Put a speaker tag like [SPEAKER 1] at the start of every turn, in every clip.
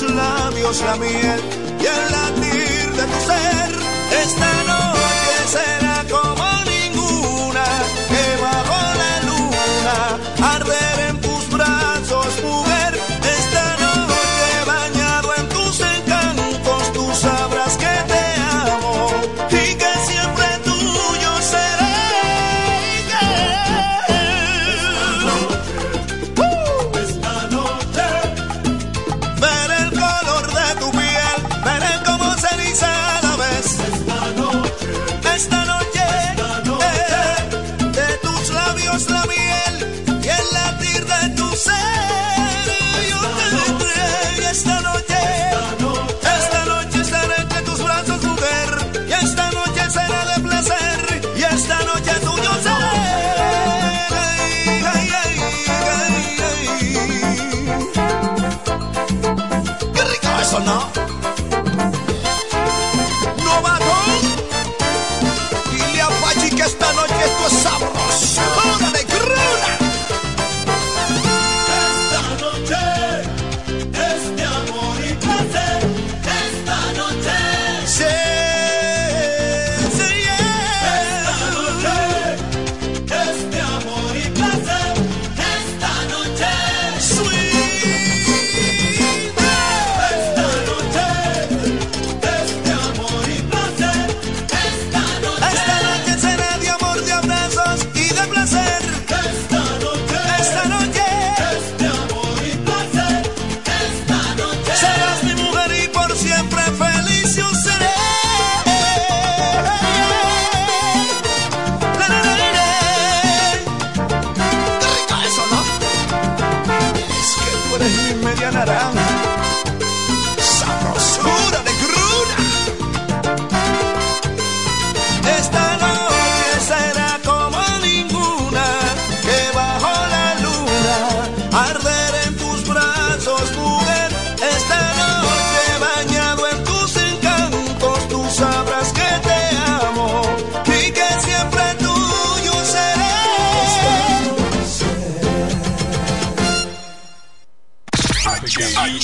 [SPEAKER 1] tus labios la miel y el latir de tu ser. Esta noche será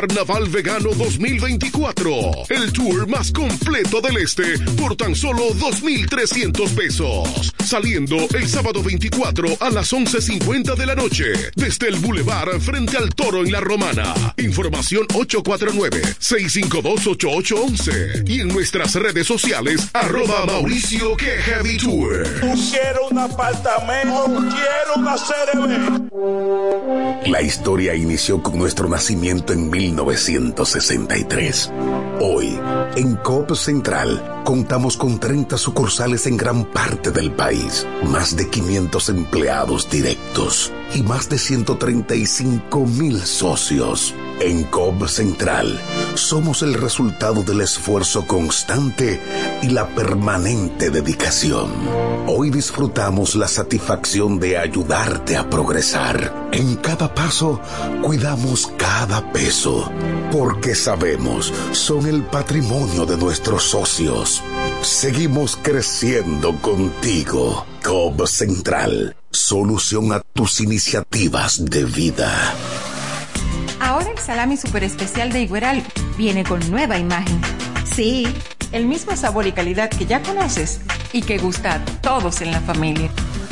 [SPEAKER 2] Carnaval Vegano 2024. El tour más completo del este por tan solo 2.300 pesos. Saliendo el sábado 24 a las 11.50 de la noche. Desde el Boulevard frente al Toro en La Romana. Información 849-652-8811. Y en nuestras redes sociales, arroba Mauricio que Heavy Tour.
[SPEAKER 3] Quiero un apartamento, quiero una CRB.
[SPEAKER 4] La historia inició con nuestro nacimiento en 1963. Hoy, en COP Central, contamos con 30 sucursales en gran parte del país, más de 500 empleados directos y más de 135 mil socios. En COP Central, somos el resultado del esfuerzo constante y la permanente dedicación. Hoy disfrutamos la satisfacción de ayudarte a progresar. En cada paso, cuidamos cada peso, porque sabemos, son el patrimonio de nuestros socios. Seguimos creciendo contigo. COP Central, solución a tus iniciativas de vida.
[SPEAKER 5] Ahora el salami super especial de Igueral viene con nueva imagen. Sí, el mismo sabor y calidad que ya conoces y que gusta a todos en la familia.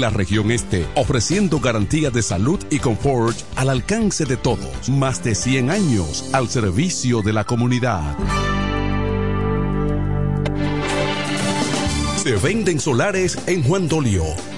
[SPEAKER 6] la región este, ofreciendo garantía de salud y confort al alcance de todos. Más de 100 años al servicio de la comunidad. Se venden solares en Juan Dolio,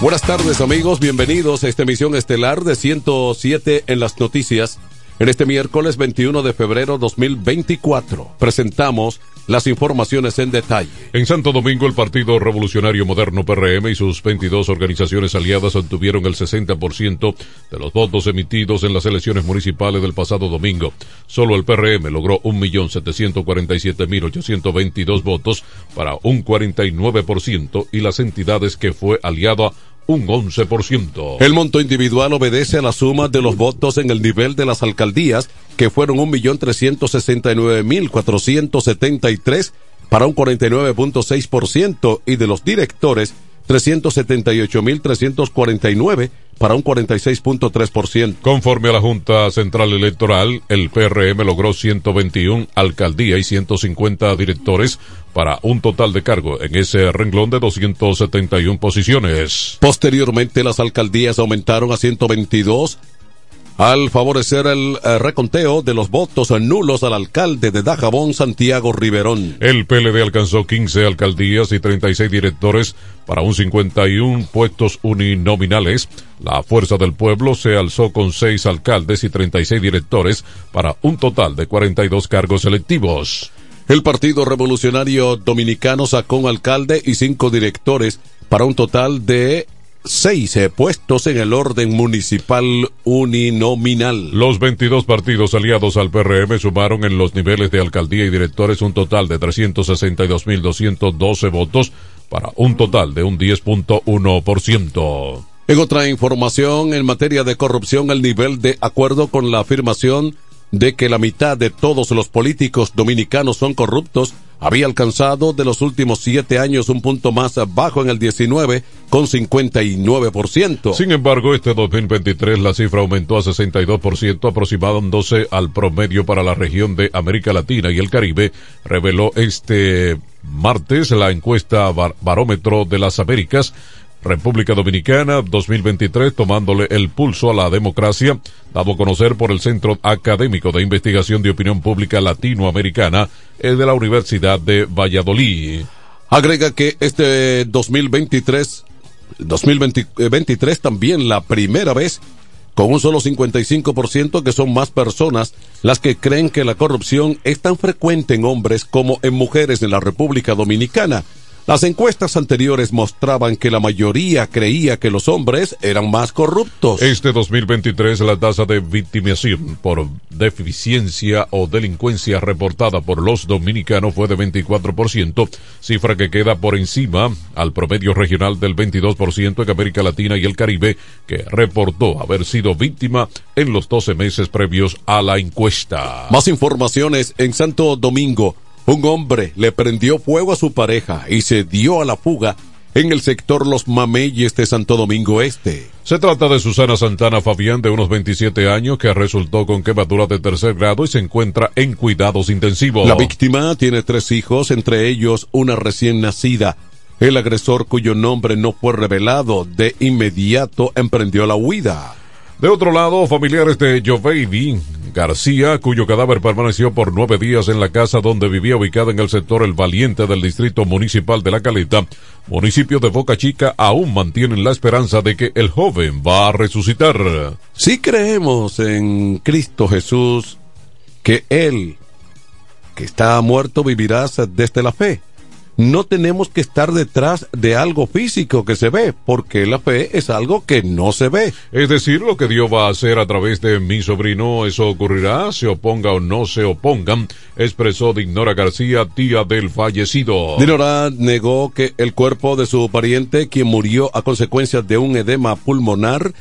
[SPEAKER 7] Buenas tardes amigos, bienvenidos a esta emisión estelar de 107 en las noticias. En este miércoles 21 de febrero 2024 presentamos las informaciones en detalle.
[SPEAKER 8] En Santo Domingo, el Partido Revolucionario Moderno PRM y sus 22 organizaciones aliadas obtuvieron el 60% de los votos emitidos en las elecciones municipales del pasado domingo. Solo el PRM logró 1.747.822 votos para un 49% y las entidades que fue aliada un 11%.
[SPEAKER 7] El monto individual obedece a la suma de los votos en el nivel de las alcaldías, que fueron 1.369.473 para un 49.6% y de los directores 378.349 para un 46.3%.
[SPEAKER 8] Conforme a la Junta Central Electoral, el PRM logró 121 alcaldías y 150 directores para un total de cargo en ese renglón de 271 posiciones.
[SPEAKER 7] Posteriormente, las alcaldías aumentaron a 122 al favorecer el eh, reconteo de los votos nulos al alcalde de Dajabón, Santiago Riverón.
[SPEAKER 8] El PLD alcanzó 15 alcaldías y 36 directores para un 51 puestos uninominales. La Fuerza del Pueblo se alzó con 6 alcaldes y 36 directores para un total de 42 cargos electivos.
[SPEAKER 7] El Partido Revolucionario Dominicano sacó un alcalde y cinco directores para un total de seis puestos en el orden municipal uninominal.
[SPEAKER 8] Los 22 partidos aliados al PRM sumaron en los niveles de alcaldía y directores un total de 362.212 votos para un total de un 10.1%.
[SPEAKER 7] En otra información, en materia de corrupción, el nivel de acuerdo con la afirmación de que la mitad de todos los políticos dominicanos son corruptos había alcanzado de los últimos siete años un punto más bajo en el 19 con 59%.
[SPEAKER 8] Sin embargo, este 2023 la cifra aumentó a 62%, aproximándose al promedio para la región de América Latina y el Caribe, reveló este martes la encuesta Barómetro de las Américas República Dominicana 2023 tomándole el pulso a la democracia, dado a conocer por el Centro Académico de Investigación de Opinión Pública Latinoamericana de la Universidad de Valladolid.
[SPEAKER 7] Agrega que este 2023, 2023 también la primera vez con un solo 55% que son más personas las que creen que la corrupción es tan frecuente en hombres como en mujeres en la República Dominicana. Las encuestas anteriores mostraban que la mayoría creía que los hombres eran más corruptos.
[SPEAKER 8] Este 2023 la tasa de victimización por deficiencia o delincuencia reportada por los dominicanos fue de 24%, cifra que queda por encima al promedio regional del 22% en América Latina y el Caribe, que reportó haber sido víctima en los 12 meses previos a la encuesta.
[SPEAKER 7] Más informaciones en Santo Domingo. Un hombre le prendió fuego a su pareja y se dio a la fuga en el sector Los Mameyes de Santo Domingo Este.
[SPEAKER 8] Se trata de Susana Santana Fabián, de unos 27 años, que resultó con quemadura de tercer grado y se encuentra en cuidados intensivos.
[SPEAKER 7] La víctima tiene tres hijos, entre ellos una recién nacida. El agresor, cuyo nombre no fue revelado, de inmediato emprendió la huida.
[SPEAKER 8] De otro lado, familiares de Joveidi García, cuyo cadáver permaneció por nueve días en la casa donde vivía ubicada en el sector El Valiente del distrito municipal de La Caleta, municipio de Boca Chica, aún mantienen la esperanza de que el joven va a resucitar.
[SPEAKER 7] Si creemos en Cristo Jesús, que Él, que está muerto, vivirá desde la fe no tenemos que estar detrás de algo físico que se ve, porque la fe es algo que no se ve.
[SPEAKER 8] Es decir, lo que Dios va a hacer a través de mi sobrino, eso ocurrirá, se oponga o no se opongan, expresó Dinora García, tía del fallecido.
[SPEAKER 7] Dinora negó que el cuerpo de su pariente, quien murió a consecuencia de un edema pulmonar,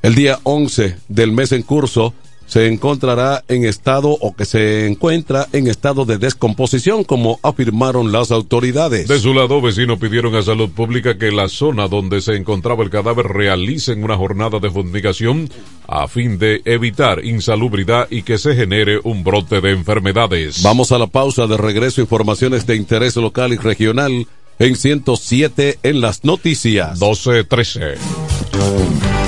[SPEAKER 7] el día 11 del mes en curso, se encontrará en estado o que se encuentra en estado de descomposición, como afirmaron las autoridades.
[SPEAKER 8] De su lado, vecinos pidieron a Salud Pública que la zona donde se encontraba el cadáver realicen una jornada de fumigación a fin de evitar insalubridad y que se genere un brote de enfermedades.
[SPEAKER 7] Vamos a la pausa de regreso, informaciones de interés local y regional en 107 en las noticias.
[SPEAKER 8] 12-13.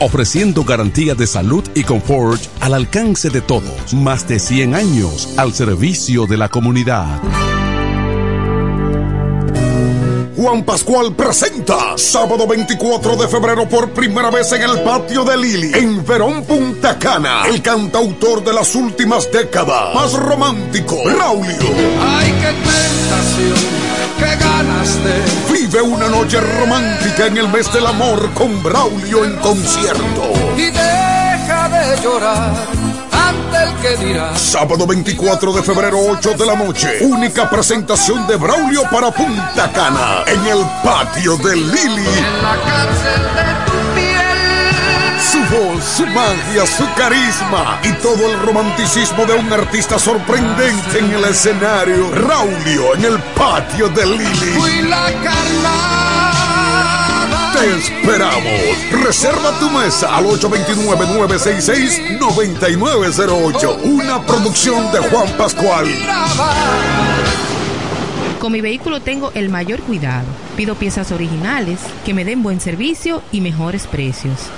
[SPEAKER 6] ofreciendo garantía de salud y confort al alcance de todos. Más de 100 años al servicio de la comunidad.
[SPEAKER 4] Juan Pascual presenta sábado 24 de febrero por primera vez en el patio de Lili, en Verón Punta Cana, el cantautor de las últimas décadas, más romántico, Raulio.
[SPEAKER 9] ¡Ay, qué tentación! ¡Qué ganas de!
[SPEAKER 4] Vive una noche romántica en el mes del amor con Braulio en concierto.
[SPEAKER 9] Y deja de llorar el que dirá.
[SPEAKER 4] Sábado 24 de febrero, 8 de la noche. Única presentación de Braulio para Punta Cana. En el patio de Lili.
[SPEAKER 9] En la cárcel de.
[SPEAKER 4] Su voz, su magia, su carisma y todo el romanticismo de un artista sorprendente en el escenario. Raulio en el patio de Lili.
[SPEAKER 9] Fui la carnal
[SPEAKER 4] te esperamos. Reserva tu mesa al 829-966-9908. Una producción de Juan Pascual.
[SPEAKER 10] Con mi vehículo tengo el mayor cuidado Pido piezas originales, que me den buen servicio y mejores precios.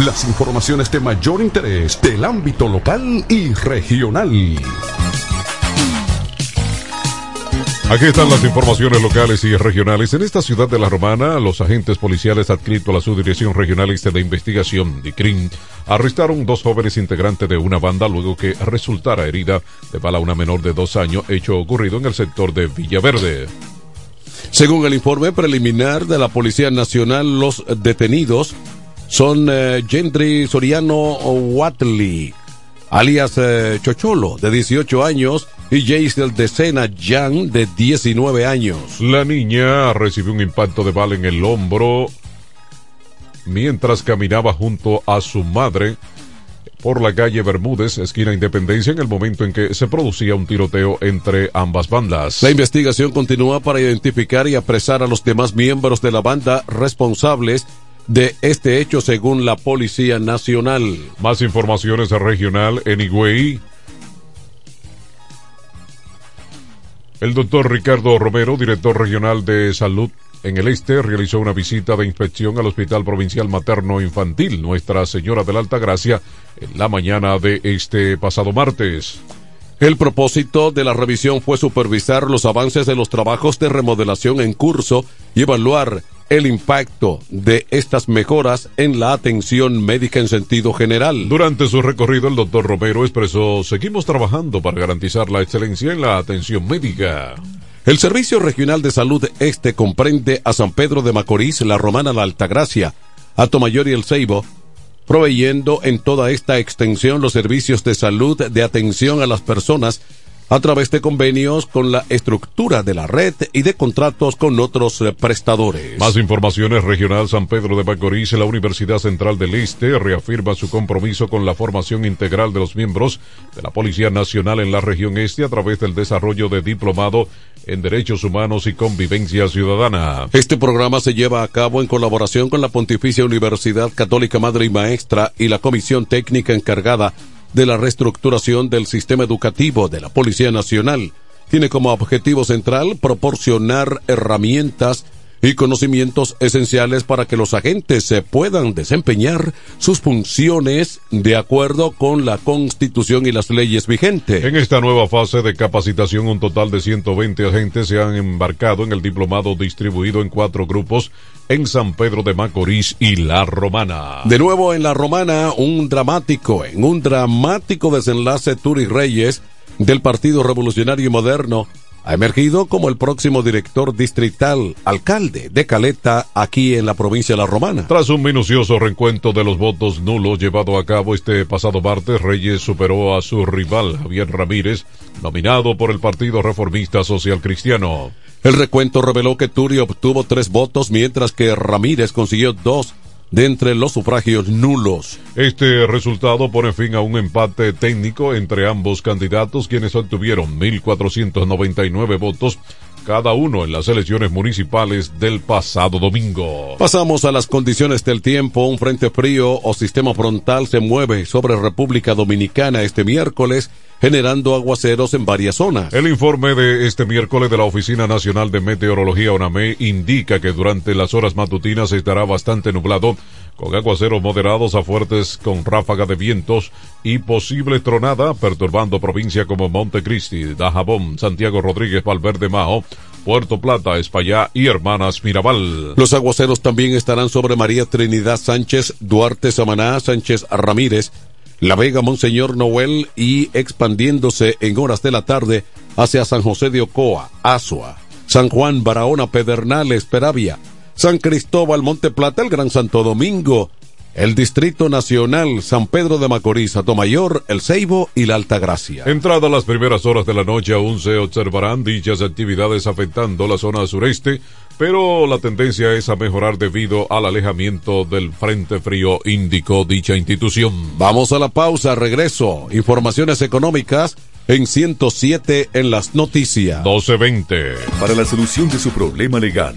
[SPEAKER 6] las informaciones de mayor interés del ámbito local y regional.
[SPEAKER 8] Aquí están las informaciones locales y regionales. En esta ciudad de La Romana, los agentes policiales adscritos a la Subdirección Regionalista de Investigación, DICRIN, arrestaron dos jóvenes integrantes de una banda luego que resultara herida de bala una menor de dos años, hecho ocurrido en el sector de Villaverde.
[SPEAKER 7] Según el informe preliminar de la Policía Nacional, los detenidos son eh, Gendry Soriano Watley, alias eh, Chocholo, de 18 años, y Jaisel de Sena Yang, de 19 años.
[SPEAKER 8] La niña recibió un impacto de bala en el hombro mientras caminaba junto a su madre por la calle Bermúdez, esquina Independencia, en el momento en que se producía un tiroteo entre ambas bandas.
[SPEAKER 7] La investigación continúa para identificar y apresar a los demás miembros de la banda responsables de este hecho según la Policía Nacional.
[SPEAKER 8] Más informaciones regional en Higüey. El doctor Ricardo Romero, director regional de salud en el este, realizó una visita de inspección al Hospital Provincial Materno Infantil Nuestra Señora de la Alta Gracia en la mañana de este pasado martes.
[SPEAKER 7] El propósito de la revisión fue supervisar los avances de los trabajos de remodelación en curso y evaluar el impacto de estas mejoras en la atención médica en sentido general.
[SPEAKER 8] Durante su recorrido, el doctor Romero expresó, seguimos trabajando para garantizar la excelencia en la atención médica.
[SPEAKER 7] El Servicio Regional de Salud Este comprende a San Pedro de Macorís, La Romana, La Altagracia, Atomayor y El Ceibo, proveyendo en toda esta extensión los servicios de salud de atención a las personas a través de convenios con la estructura de la red y de contratos con otros eh, prestadores.
[SPEAKER 8] Más informaciones regional San Pedro de Macorís, la Universidad Central del Este reafirma su compromiso con la formación integral de los miembros de la Policía Nacional en la región este a través del desarrollo de diplomado en Derechos Humanos y Convivencia Ciudadana.
[SPEAKER 7] Este programa se lleva a cabo en colaboración con la Pontificia Universidad Católica Madre y Maestra y la Comisión Técnica encargada de la reestructuración del sistema educativo de la Policía Nacional. Tiene como objetivo central proporcionar herramientas y conocimientos esenciales para que los agentes se puedan desempeñar sus funciones de acuerdo con la Constitución y las leyes vigentes.
[SPEAKER 8] En esta nueva fase de capacitación, un total de 120 agentes se han embarcado en el diplomado distribuido en cuatro grupos en San Pedro de Macorís y La Romana.
[SPEAKER 7] De nuevo en La Romana, un dramático, en un dramático desenlace Turi Reyes del Partido Revolucionario Moderno ha emergido como el próximo director distrital, alcalde de Caleta, aquí en la provincia de La Romana.
[SPEAKER 8] Tras un minucioso reencuentro de los votos nulos llevado a cabo este pasado martes, Reyes superó a su rival, Javier Ramírez, nominado por el Partido Reformista Social Cristiano.
[SPEAKER 7] El recuento reveló que Turi obtuvo tres votos, mientras que Ramírez consiguió dos, de entre los sufragios nulos.
[SPEAKER 8] Este resultado pone fin a un empate técnico entre ambos candidatos, quienes obtuvieron 1.499 votos cada uno en las elecciones municipales del pasado domingo.
[SPEAKER 7] Pasamos a las condiciones del tiempo. Un frente frío o sistema frontal se mueve sobre República Dominicana este miércoles generando aguaceros en varias zonas.
[SPEAKER 8] El informe de este miércoles de la Oficina Nacional de Meteorología ONAME indica que durante las horas matutinas estará bastante nublado con aguaceros moderados a fuertes con ráfaga de vientos y posible tronada perturbando provincias como Montecristi, Dajabón, Santiago Rodríguez, Valverde Mao, Puerto Plata, Espaillá y Hermanas Mirabal.
[SPEAKER 7] Los aguaceros también estarán sobre María Trinidad Sánchez, Duarte Samaná, Sánchez Ramírez, La Vega, Monseñor Noel y expandiéndose en horas de la tarde hacia San José de Ocoa, Asua, San Juan, Barahona, Pedernales, Peravia, San Cristóbal, Monte Plata, el Gran Santo Domingo, el Distrito Nacional, San Pedro de Macorís, Atomayor, El Ceibo y La Altagracia.
[SPEAKER 8] Entrada las primeras horas de la noche aún se observarán dichas actividades afectando la zona sureste, pero la tendencia es a mejorar debido al alejamiento del Frente Frío, indicó dicha institución.
[SPEAKER 7] Vamos a la pausa, regreso. Informaciones económicas en 107 en las noticias.
[SPEAKER 8] 1220.
[SPEAKER 11] Para la solución de su problema legal,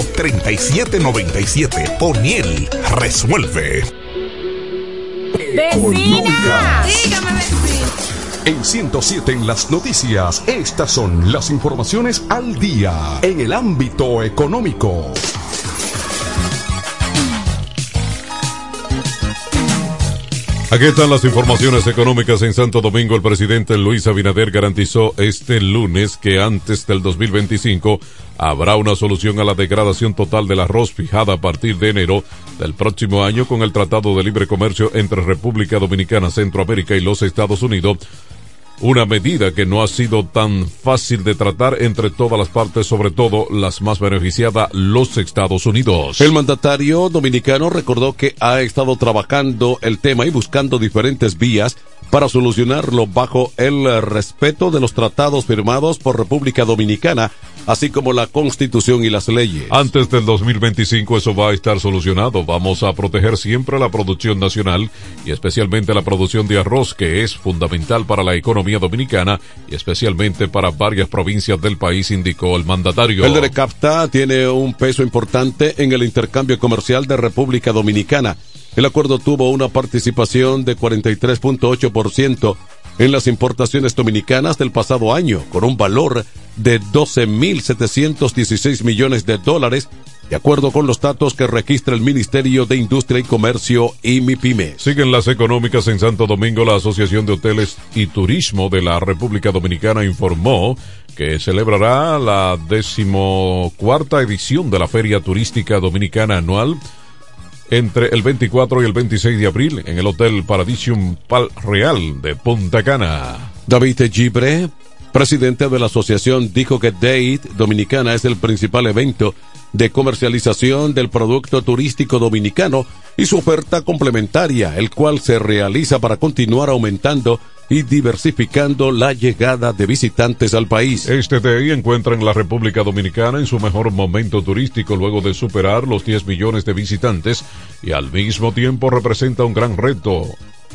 [SPEAKER 12] 809-931-3797. O'Neill resuelve.
[SPEAKER 13] ¡Vecina! Dígame, vecina.
[SPEAKER 6] En 107 en las noticias, estas son las informaciones al día en el ámbito económico.
[SPEAKER 8] Aquí están las informaciones económicas en Santo Domingo. El presidente Luis Abinader garantizó este lunes que antes del 2025 habrá una solución a la degradación total del arroz fijada a partir de enero del próximo año con el Tratado de Libre Comercio entre República Dominicana, Centroamérica y los Estados Unidos. Una medida que no ha sido tan fácil de tratar entre todas las partes, sobre todo las más beneficiadas, los Estados Unidos.
[SPEAKER 7] El mandatario dominicano recordó que ha estado trabajando el tema y buscando diferentes vías para solucionarlo bajo el respeto de los tratados firmados por República Dominicana, así como la Constitución y las leyes.
[SPEAKER 8] Antes del 2025 eso va a estar solucionado. Vamos a proteger siempre la producción nacional y especialmente la producción de arroz, que es fundamental para la economía dominicana y especialmente para varias provincias del país, indicó el mandatario.
[SPEAKER 7] El de CAFTA tiene un peso importante en el intercambio comercial de República Dominicana. El acuerdo tuvo una participación de 43.8% en las importaciones dominicanas del pasado año, con un valor de 12.716 millones de dólares, de acuerdo con los datos que registra el Ministerio de Industria y Comercio y MIPYME.
[SPEAKER 8] Siguen las económicas en Santo Domingo. La Asociación de Hoteles y Turismo de la República Dominicana informó que celebrará la decimocuarta edición de la Feria Turística Dominicana Anual entre el 24 y el 26 de abril en el Hotel Paradisium Pal Real de Punta Cana.
[SPEAKER 7] David Gibre, presidente de la asociación, dijo que Date Dominicana es el principal evento de comercialización del producto turístico dominicano y su oferta complementaria, el cual se realiza para continuar aumentando y diversificando la llegada de visitantes al país.
[SPEAKER 8] Este DI encuentra en la República Dominicana en su mejor momento turístico luego de superar los 10 millones de visitantes y al mismo tiempo representa un gran reto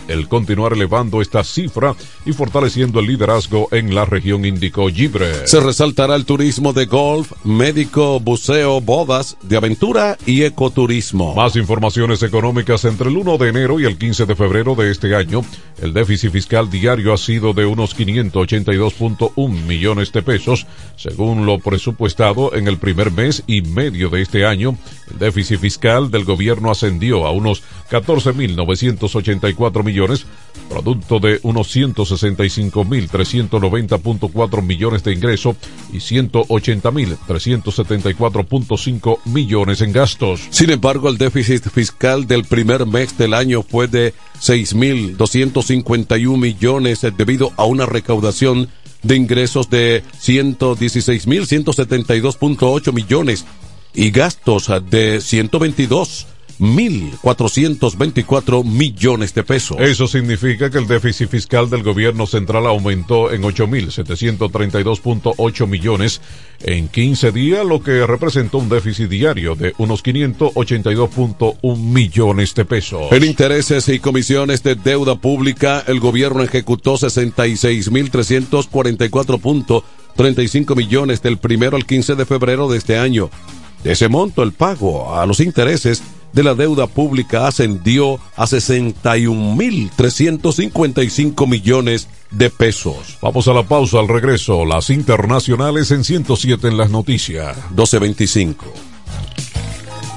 [SPEAKER 8] el continuar elevando esta cifra y fortaleciendo el liderazgo en la región Índico Gibre.
[SPEAKER 7] Se resaltará el turismo de golf, médico, buceo, bodas, de aventura y ecoturismo.
[SPEAKER 8] Más informaciones económicas entre el 1 de enero y el 15 de febrero de este año. El déficit fiscal diario ha sido de unos 582.1 millones de pesos, según lo presupuestado en el primer mes y medio de este año. El déficit fiscal del gobierno ascendió a unos 14.984 millones, producto de unos 165.390.4 millones de ingreso y 180.374.5 millones en gastos.
[SPEAKER 7] Sin embargo, el déficit fiscal del primer mes del año fue de 6.251 millones debido a una recaudación de ingresos de 116.172.8 millones y gastos de 122 1.424 millones de pesos.
[SPEAKER 8] Eso significa que el déficit fiscal del gobierno central aumentó en 8.732.8 millones en 15 días, lo que representó un déficit diario de unos 582.1 millones de pesos.
[SPEAKER 7] En intereses y comisiones de deuda pública, el gobierno ejecutó 66.344.35 millones del primero al 15 de febrero de este año. De ese monto, el pago a los intereses de la deuda pública ascendió a 61.355 millones de pesos.
[SPEAKER 8] Vamos a la pausa al regreso. Las internacionales en 107 en las noticias.
[SPEAKER 7] 1225.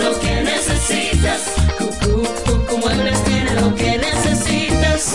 [SPEAKER 14] Lo que necesitas. Cucú, Cucú Muebles tiene lo que necesitas.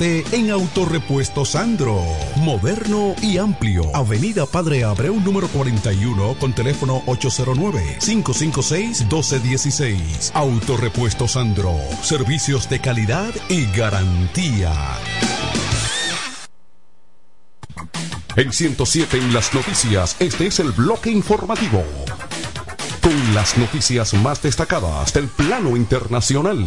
[SPEAKER 15] en Autorepuesto Sandro. Moderno y amplio. Avenida Padre Abreu número 41 con teléfono 809-556-1216. Autorepuesto Sandro. Servicios de calidad y garantía.
[SPEAKER 2] En 107 en las noticias, este es el bloque informativo. Con las noticias más destacadas del plano internacional.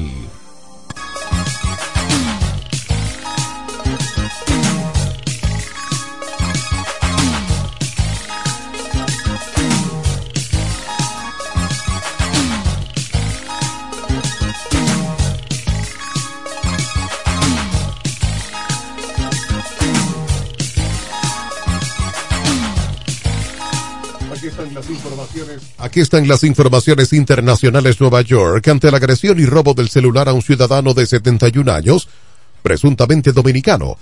[SPEAKER 16] Aquí están las informaciones internacionales Nueva York ante la agresión y robo del celular a un ciudadano de 71 años, presuntamente dominicano.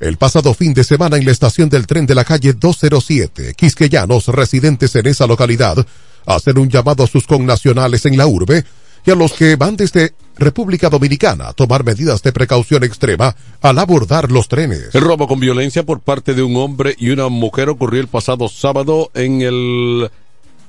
[SPEAKER 16] El pasado fin de semana en la estación del tren de la calle 207, quisqueyanos residentes en esa localidad hacen un llamado a sus connacionales en la urbe y a los que van desde República Dominicana a tomar medidas de precaución extrema al abordar los trenes.
[SPEAKER 7] El robo con violencia por parte de un hombre y una mujer ocurrió el pasado sábado en el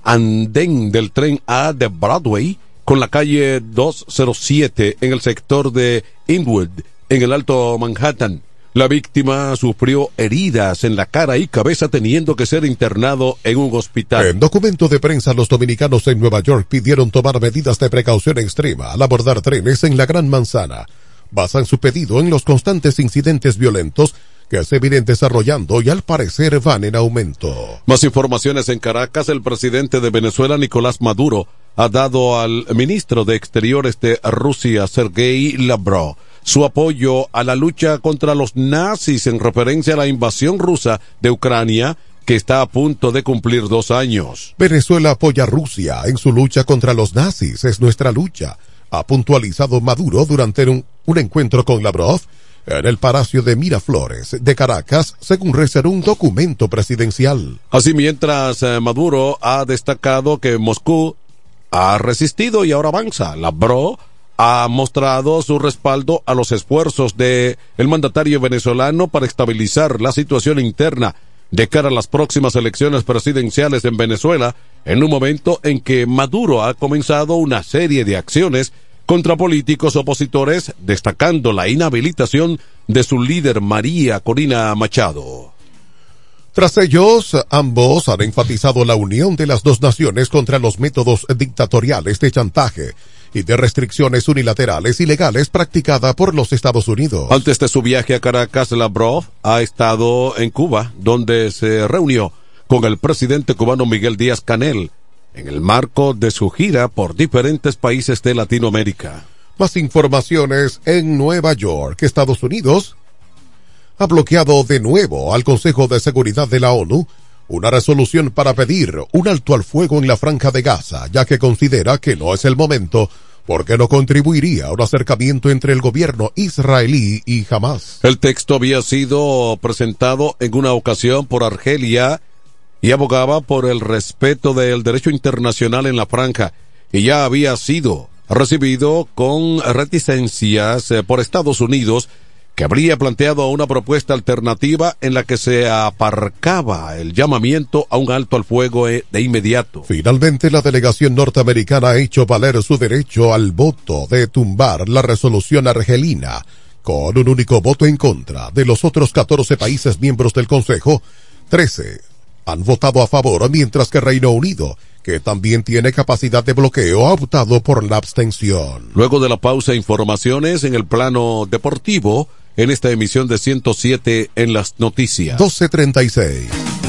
[SPEAKER 7] andén del tren A de Broadway con la calle 207 en el sector de Inwood, en el Alto Manhattan. La víctima sufrió heridas en la cara y cabeza teniendo que ser internado en un hospital.
[SPEAKER 16] En documento de prensa, los dominicanos en Nueva York pidieron tomar medidas de precaución extrema al abordar trenes en la Gran Manzana. basan su pedido en los constantes incidentes violentos que se vienen desarrollando y al parecer van en aumento.
[SPEAKER 7] Más informaciones en Caracas, el presidente de Venezuela, Nicolás Maduro, ha dado al ministro de Exteriores de Rusia, Sergei Lavrov, su apoyo a la lucha contra los nazis en referencia a la invasión rusa de Ucrania que está a punto de cumplir dos años.
[SPEAKER 16] Venezuela apoya a Rusia en su lucha contra los nazis, es nuestra lucha, ha puntualizado Maduro durante un, un encuentro con Lavrov en el Palacio de Miraflores de Caracas, según reservó un documento presidencial.
[SPEAKER 7] Así mientras eh, Maduro ha destacado que Moscú ha resistido y ahora avanza. Lavrov ha mostrado su respaldo a los esfuerzos de el mandatario venezolano para estabilizar la situación interna de cara a las próximas elecciones presidenciales en Venezuela, en un momento en que Maduro ha comenzado una serie de acciones contra políticos opositores, destacando la inhabilitación de su líder María Corina Machado.
[SPEAKER 16] Tras ellos, ambos han enfatizado la unión de las dos naciones contra los métodos dictatoriales de chantaje y de restricciones unilaterales y legales practicada por los Estados Unidos.
[SPEAKER 7] Antes de su viaje a Caracas, Lavrov ha estado en Cuba, donde se reunió con el presidente cubano Miguel Díaz Canel, en el marco de su gira por diferentes países de Latinoamérica.
[SPEAKER 16] Más informaciones en Nueva York, Estados Unidos. Ha bloqueado de nuevo al Consejo de Seguridad de la ONU una resolución para pedir un alto al fuego en la franja de Gaza, ya que considera que no es el momento porque no contribuiría a un acercamiento entre el gobierno israelí y Hamas.
[SPEAKER 7] El texto había sido presentado en una ocasión por Argelia y abogaba por el respeto del derecho internacional en la franja y ya había sido recibido con reticencias eh, por Estados Unidos que habría planteado una propuesta alternativa en la que se aparcaba el llamamiento a un alto al fuego eh, de inmediato.
[SPEAKER 16] Finalmente, la delegación norteamericana ha hecho valer su derecho al voto de tumbar la resolución argelina, con un único voto en contra de los otros 14 países miembros del Consejo, 13 han votado a favor, mientras que Reino Unido, que también tiene capacidad de bloqueo, ha optado por la abstención.
[SPEAKER 7] Luego de la pausa, informaciones en el plano deportivo, en esta emisión de 107 en las noticias.
[SPEAKER 16] 1236.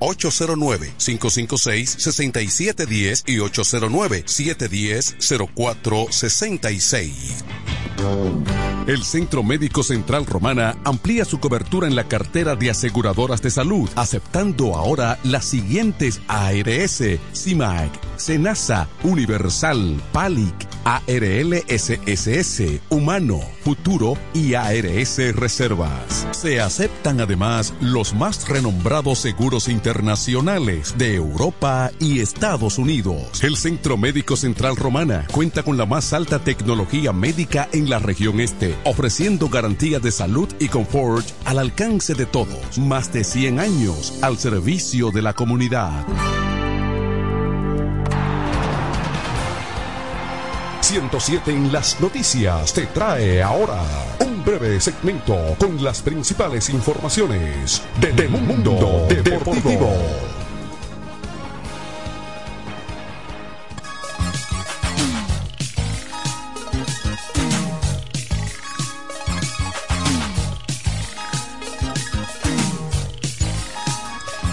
[SPEAKER 6] 809-556-6710 y 809-710-0466. El Centro Médico Central Romana amplía su cobertura en la cartera de aseguradoras de salud, aceptando ahora las siguientes ARS, CIMAC, SENASA, Universal, PALIC, ARLSSS, Humano, Futuro y ARS Reservas. Se aceptan además los más renombrados seguros internacionales de Europa y Estados Unidos. El Centro Médico Central Romana cuenta con la más alta tecnología médica en la región este, ofreciendo garantía de salud y confort al alcance de todos. Más de 100 años al servicio de la comunidad. 107 en las noticias te trae ahora un breve segmento con las principales informaciones del mundo deportivo.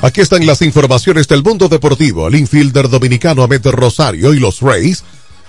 [SPEAKER 16] Aquí están las informaciones del mundo deportivo. El infielder dominicano Ahmed Rosario y los Rays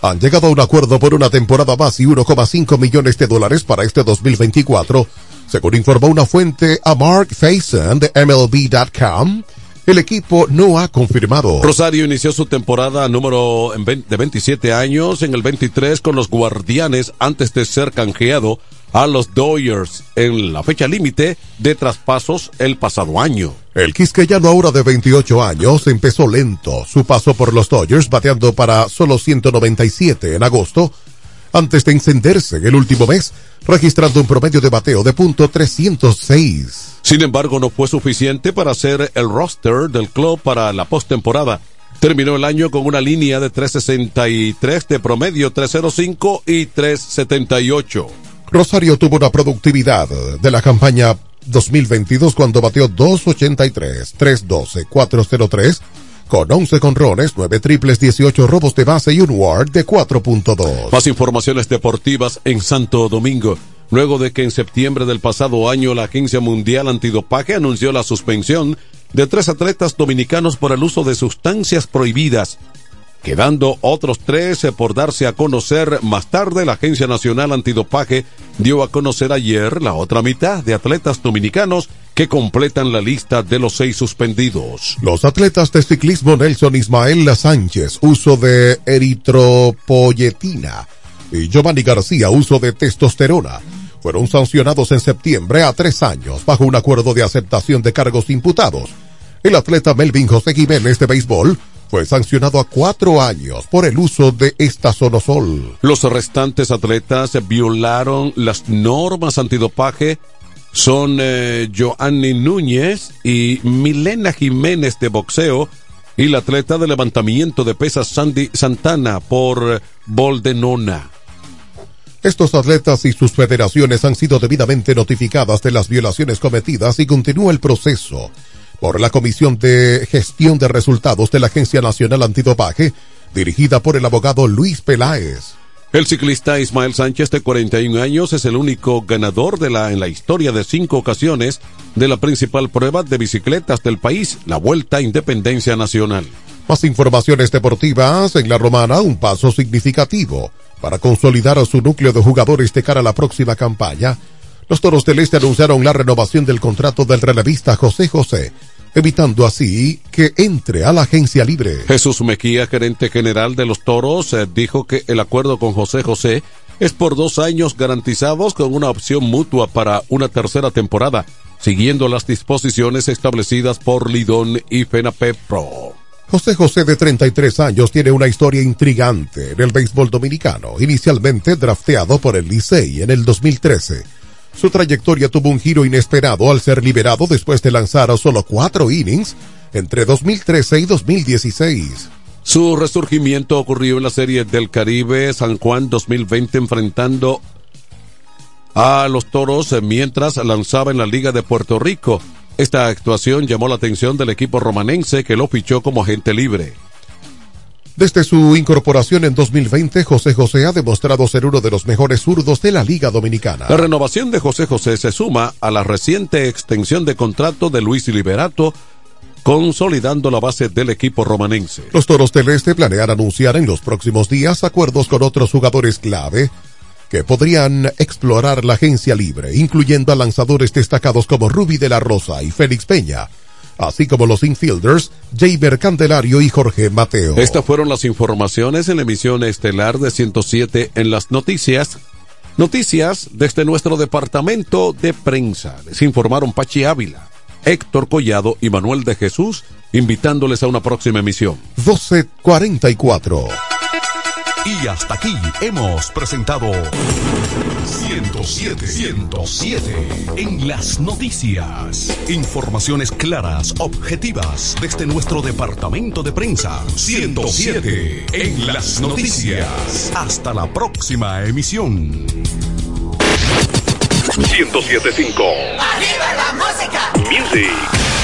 [SPEAKER 16] han llegado a un acuerdo por una temporada más y 1,5 millones de dólares para este 2024, según informó una fuente a Mark Faison de MLB.com. El equipo no ha confirmado.
[SPEAKER 7] Rosario inició su temporada número de 27 años en el 23 con los Guardianes antes de ser canjeado a los Dodgers en la fecha límite de traspasos el pasado año.
[SPEAKER 16] El quisqueyano ahora de 28 años empezó lento su paso por los Dodgers bateando para solo 197 en agosto antes de encenderse en el último mes registrando un promedio de bateo de punto 306.
[SPEAKER 7] Sin embargo, no fue suficiente para hacer el roster del club para la postemporada. Terminó el año con una línea de 363 de promedio, 305 y 378.
[SPEAKER 16] Rosario tuvo una productividad de la campaña 2022 cuando batió 283, 312, 403 con 11 conrones, 9 triples, 18 robos de base y un WARD de 4.2.
[SPEAKER 7] Más informaciones deportivas en Santo Domingo. Luego de que en septiembre del pasado año la Agencia Mundial Antidopaje anunció la suspensión de tres atletas dominicanos por el uso de sustancias prohibidas quedando otros tres por darse a conocer más tarde. La Agencia Nacional Antidopaje dio a conocer ayer la otra mitad de atletas dominicanos que completan la lista de los seis suspendidos.
[SPEAKER 16] Los atletas de ciclismo Nelson Ismael Sánchez, uso de eritropoyetina, y Giovanni García, uso de testosterona, fueron sancionados en septiembre a tres años bajo un acuerdo de aceptación de cargos imputados. El atleta Melvin José Jiménez de béisbol fue sancionado a cuatro años por el uso de esta sonosol.
[SPEAKER 7] Los restantes atletas violaron las normas antidopaje. Son eh, Joanny Núñez y Milena Jiménez de boxeo y la atleta de levantamiento de pesas Sandy Santana por Boldenona.
[SPEAKER 16] Estos atletas y sus federaciones han sido debidamente notificadas de las violaciones cometidas y continúa el proceso por la Comisión de Gestión de Resultados de la Agencia Nacional Antidopaje, dirigida por el abogado Luis Peláez.
[SPEAKER 7] El ciclista Ismael Sánchez, de 41 años, es el único ganador de la, en la historia de cinco ocasiones de la principal prueba de bicicletas del país, la Vuelta a Independencia Nacional.
[SPEAKER 16] Más informaciones deportivas en la Romana, un paso significativo para consolidar a su núcleo de jugadores de cara a la próxima campaña los Toros del Este anunciaron la renovación del contrato del relevista José José, evitando así que entre a la agencia libre.
[SPEAKER 7] Jesús Mejía, gerente general de los Toros, eh, dijo que el acuerdo con José José es por dos años garantizados con una opción mutua para una tercera temporada, siguiendo las disposiciones establecidas por Lidón y FENAPEP Pro.
[SPEAKER 16] José José de 33 años tiene una historia intrigante en el béisbol dominicano, inicialmente drafteado por el Licey en el 2013 su trayectoria tuvo un giro inesperado al ser liberado después de lanzar solo cuatro innings entre 2013 y 2016.
[SPEAKER 7] Su resurgimiento ocurrió en la Serie del Caribe San Juan 2020 enfrentando a los Toros mientras lanzaba en la Liga de Puerto Rico. Esta actuación llamó la atención del equipo romanense que lo fichó como agente libre.
[SPEAKER 16] Desde su incorporación en 2020, José José ha demostrado ser uno de los mejores zurdos de la Liga Dominicana.
[SPEAKER 7] La renovación de José José se suma a la reciente extensión de contrato de Luis Liberato, consolidando la base del equipo romanense.
[SPEAKER 16] Los Toros del Este planean anunciar en los próximos días acuerdos con otros jugadores clave que podrían explorar la agencia libre, incluyendo a lanzadores destacados como Ruby de la Rosa y Félix Peña así como los infielders Jaber Candelario y Jorge Mateo.
[SPEAKER 7] Estas fueron las informaciones en la emisión estelar de 107 en las noticias. Noticias desde nuestro departamento de prensa. Les informaron Pachi Ávila, Héctor Collado y Manuel de Jesús, invitándoles a una próxima emisión.
[SPEAKER 16] 1244.
[SPEAKER 6] Y hasta aquí hemos presentado 107, 107 en las noticias. Informaciones claras, objetivas desde nuestro departamento de prensa. 107 en las noticias. Hasta la próxima emisión. 1075.
[SPEAKER 14] ¡Arriba la música!
[SPEAKER 6] Music.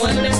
[SPEAKER 14] Cucú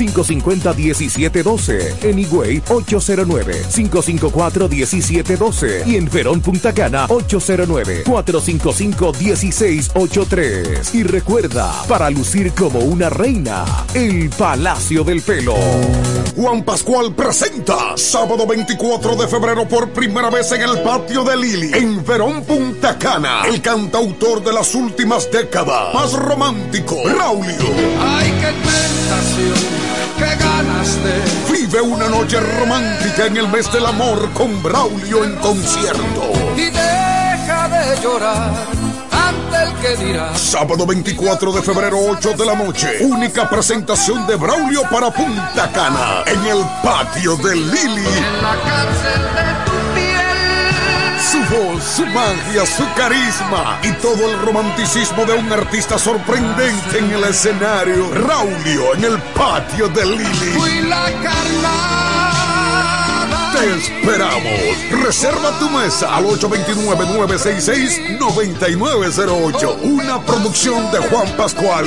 [SPEAKER 15] 809-550-1712. En Higüey, 809-554-1712. Y en Verón Punta Cana, 809-455-1683. Y recuerda, para lucir como una reina, el Palacio del Pelo.
[SPEAKER 17] Juan Pascual presenta sábado 24 de febrero por primera vez en el patio de Lili, en Verón Punta Cana, el cantautor de las últimas décadas, más romántico, Raulio.
[SPEAKER 9] Ay, qué tentación, qué ganas de
[SPEAKER 17] Vive una noche romántica en el mes del amor con Braulio en concierto.
[SPEAKER 9] y deja de llorar ante el que dirá.
[SPEAKER 17] Sábado 24 de febrero, 8 de la noche. Única presentación de Braulio para Punta Cana en el patio de Lili.
[SPEAKER 9] La cárcel.
[SPEAKER 17] Su voz, su magia, su carisma y todo el romanticismo de un artista sorprendente en el escenario. Braulio en el patio de Lili.
[SPEAKER 9] Fui la carnada.
[SPEAKER 17] Te esperamos. Reserva tu mesa al 829-966-9908. Una producción de Juan Pascual.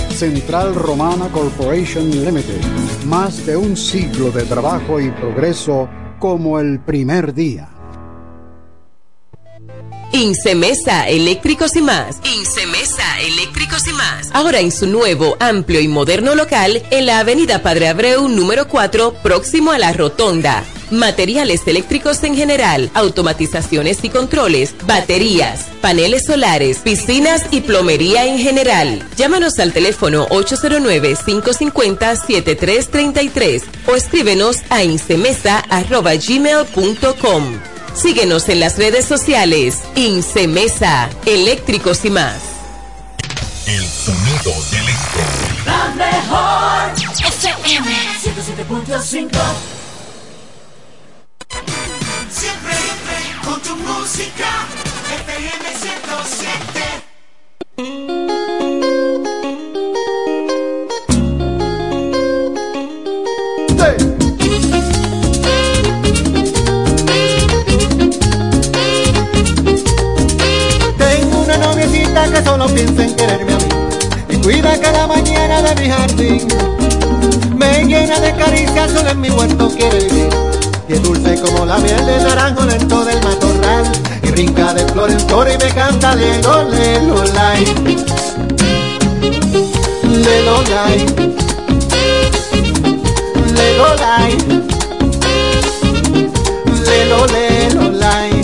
[SPEAKER 18] Central Romana Corporation Limited. Más de un siglo de trabajo y progreso como el primer día.
[SPEAKER 19] Incemesa Eléctricos y más. Incemesa Eléctricos y más. Ahora en su nuevo, amplio y moderno local en la Avenida Padre Abreu número 4, próximo a la Rotonda. Materiales eléctricos en general, automatizaciones y controles, baterías, paneles solares, piscinas y plomería en general. Llámanos al teléfono 809-550-7333 o escríbenos a incemesa.gmail.com. Síguenos en las redes sociales. Incemesa, eléctricos y más.
[SPEAKER 11] El sonido del electro.
[SPEAKER 14] La mejor FM 107.5
[SPEAKER 20] música, FM 107.
[SPEAKER 21] Tengo una noviecita que solo piensa en quererme a mí y cuida cada mañana de mi jardín. Me llena de caricias, solo en mi huerto quiere vivir. Y es dulce como la miel del naranjo lento del matorral. Y brinca de flor en flor y me canta lelo, lelo, lai. Lelo, lai. Lelo, lai. Lelo, lelo, lai.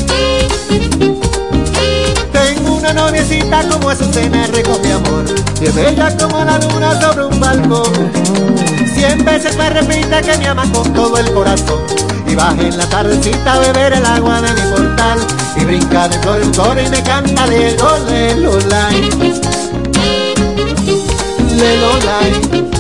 [SPEAKER 21] Tengo una noviecita como Azucena, recoge amor. Y es bella como la luna sobre un balcón. Cien veces me repite que me ama con todo el corazón. Y baja en la tardecita a beber el agua de mi portal. Y brinca de flor en flor y me canta lelo, lelo, lai. Lelo,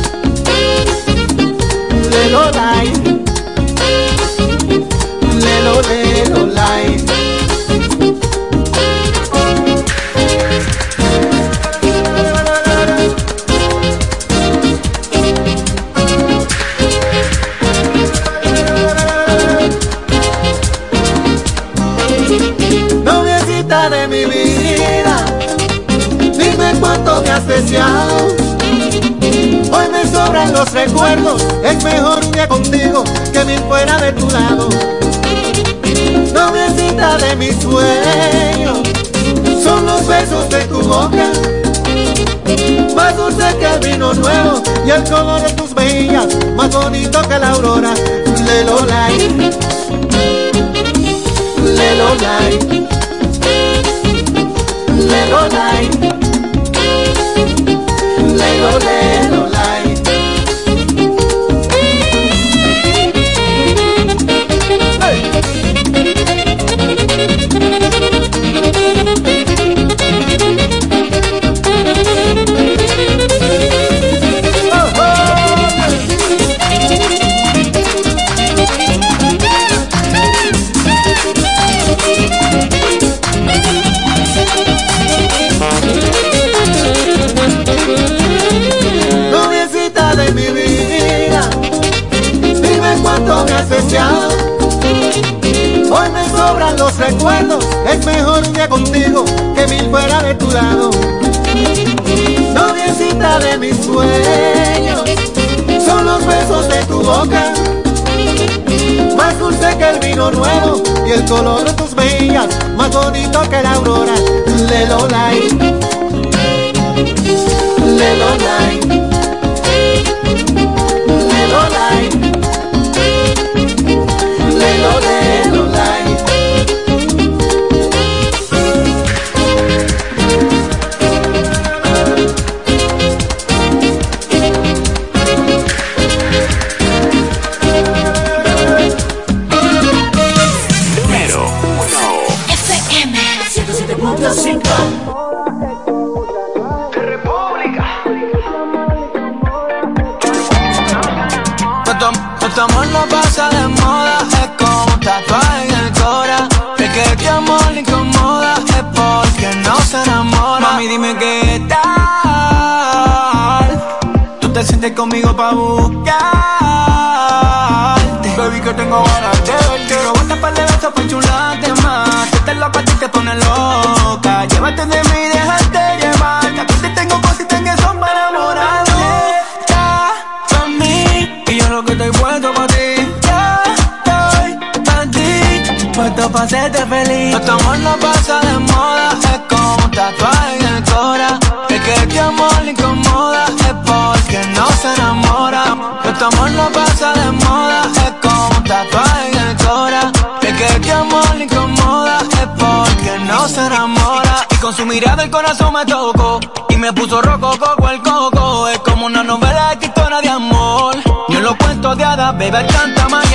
[SPEAKER 21] de tu boca. Más dulce que el vino nuevo y el color de tus mejillas, más bonito que la aurora. Lelo, lai. Lelo, lai. Lelo, lai. Lelo, lelo, sobran los recuerdos, es mejor día contigo que mil fuera de tu lado. Noviecita de mis sueños, son los besos de tu boca. Más dulce que el vino nuevo y el color de tus mejillas, más bonito que la aurora. Lelo, lai. Lelo,
[SPEAKER 1] con su mirada el corazón me tocó. Y me puso rojo coco el coco. Es como una novela historia de amor. Yo lo cuento de hadas, bebe tanta magia.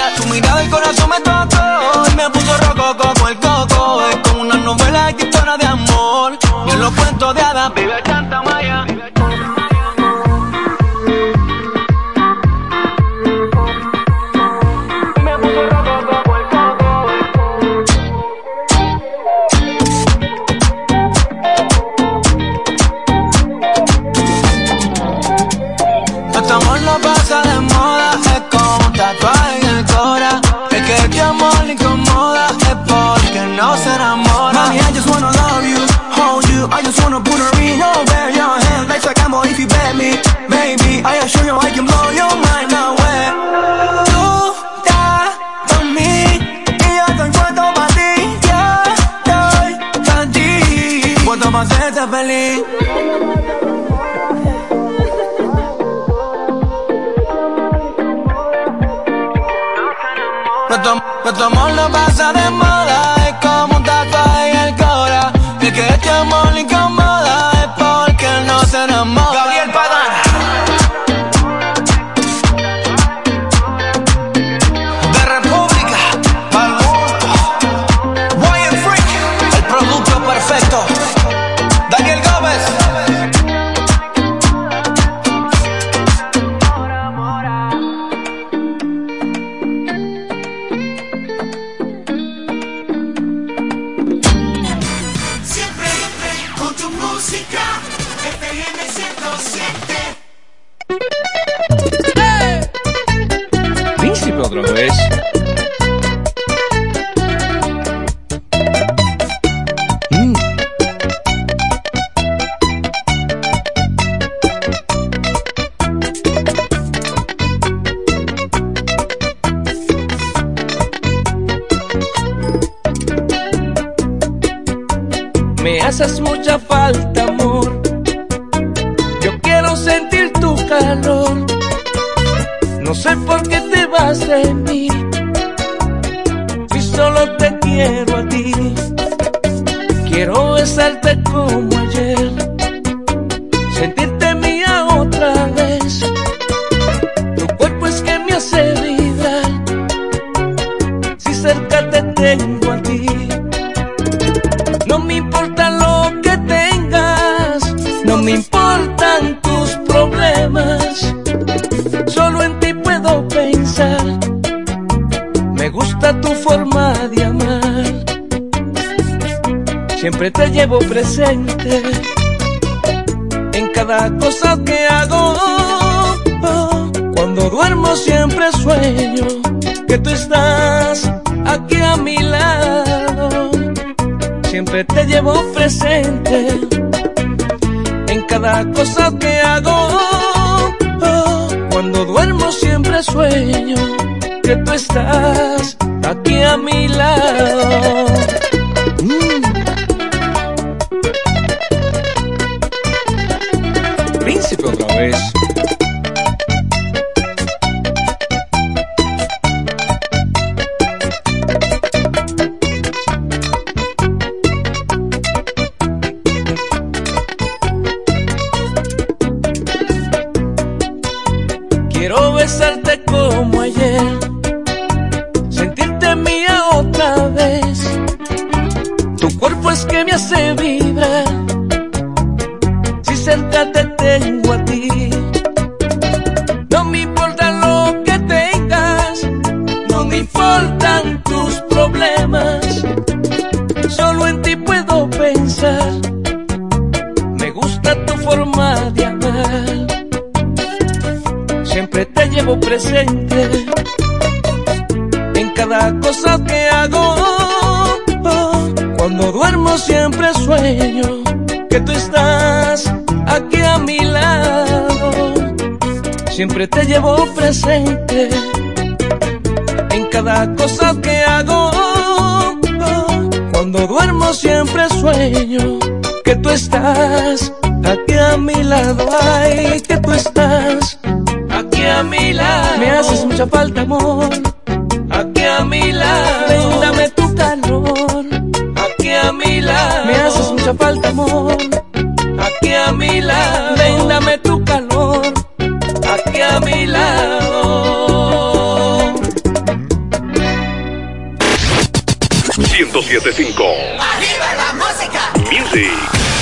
[SPEAKER 1] No me
[SPEAKER 22] importa lo que tengas. No me importan tus problemas. Solo en ti puedo pensar. Me gusta tu forma de amar. Siempre te llevo presente en cada cosa que hago. Cuando duermo siempre sueño que tú estás aquí a mi lado. Siempre te llevo presente en cada cosa que hago. Cuando duermo siempre sueño que tú estás aquí a mi lado. Te llevo presente en cada cosa que hago. Cuando duermo siempre sueño que tú estás aquí a mi lado. Ay, que tú estás aquí a mi lado. Me haces mucha falta, amor. Aquí a mi lado. Ven, dame tu calor. Aquí a mi lado. Me haces mucha falta, amor. Aquí a mi lado, ven, dame tu a mi lado.
[SPEAKER 21] 1075
[SPEAKER 17] ¡Arriba la música!
[SPEAKER 21] Music.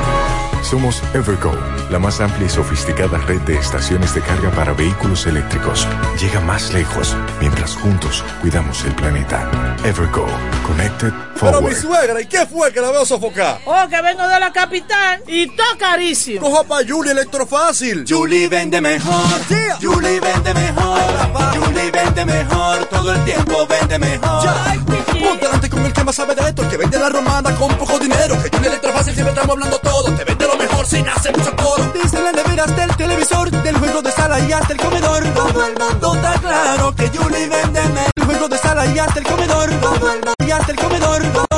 [SPEAKER 23] Somos Evergo, la más amplia y sofisticada red de estaciones de carga para vehículos eléctricos. Llega más lejos mientras juntos cuidamos el planeta. Evergo, Connected
[SPEAKER 24] Pero mi
[SPEAKER 23] Forward.
[SPEAKER 24] suegra, ¿y qué fue que la veo sofocar?
[SPEAKER 25] Oh, que vengo de la capital y todo carísimo.
[SPEAKER 24] Coja pa' Julie Electrofácil.
[SPEAKER 26] Julie vende mejor. Julie vende mejor. Julie vende mejor. Todo el tiempo vende mejor.
[SPEAKER 24] Ponte delante con el que más sabe de esto, el que vende la romana con poco dinero. Que Julie Electrofácil siempre estamos hablando todo. Te sin hacer mucho coro.
[SPEAKER 26] Desde la nevera hasta el televisor, del juego de sala y hasta el comedor. Todo el mundo está claro que Julie vende. El juego de sala y hasta el comedor. Todo el mundo y hasta el comedor.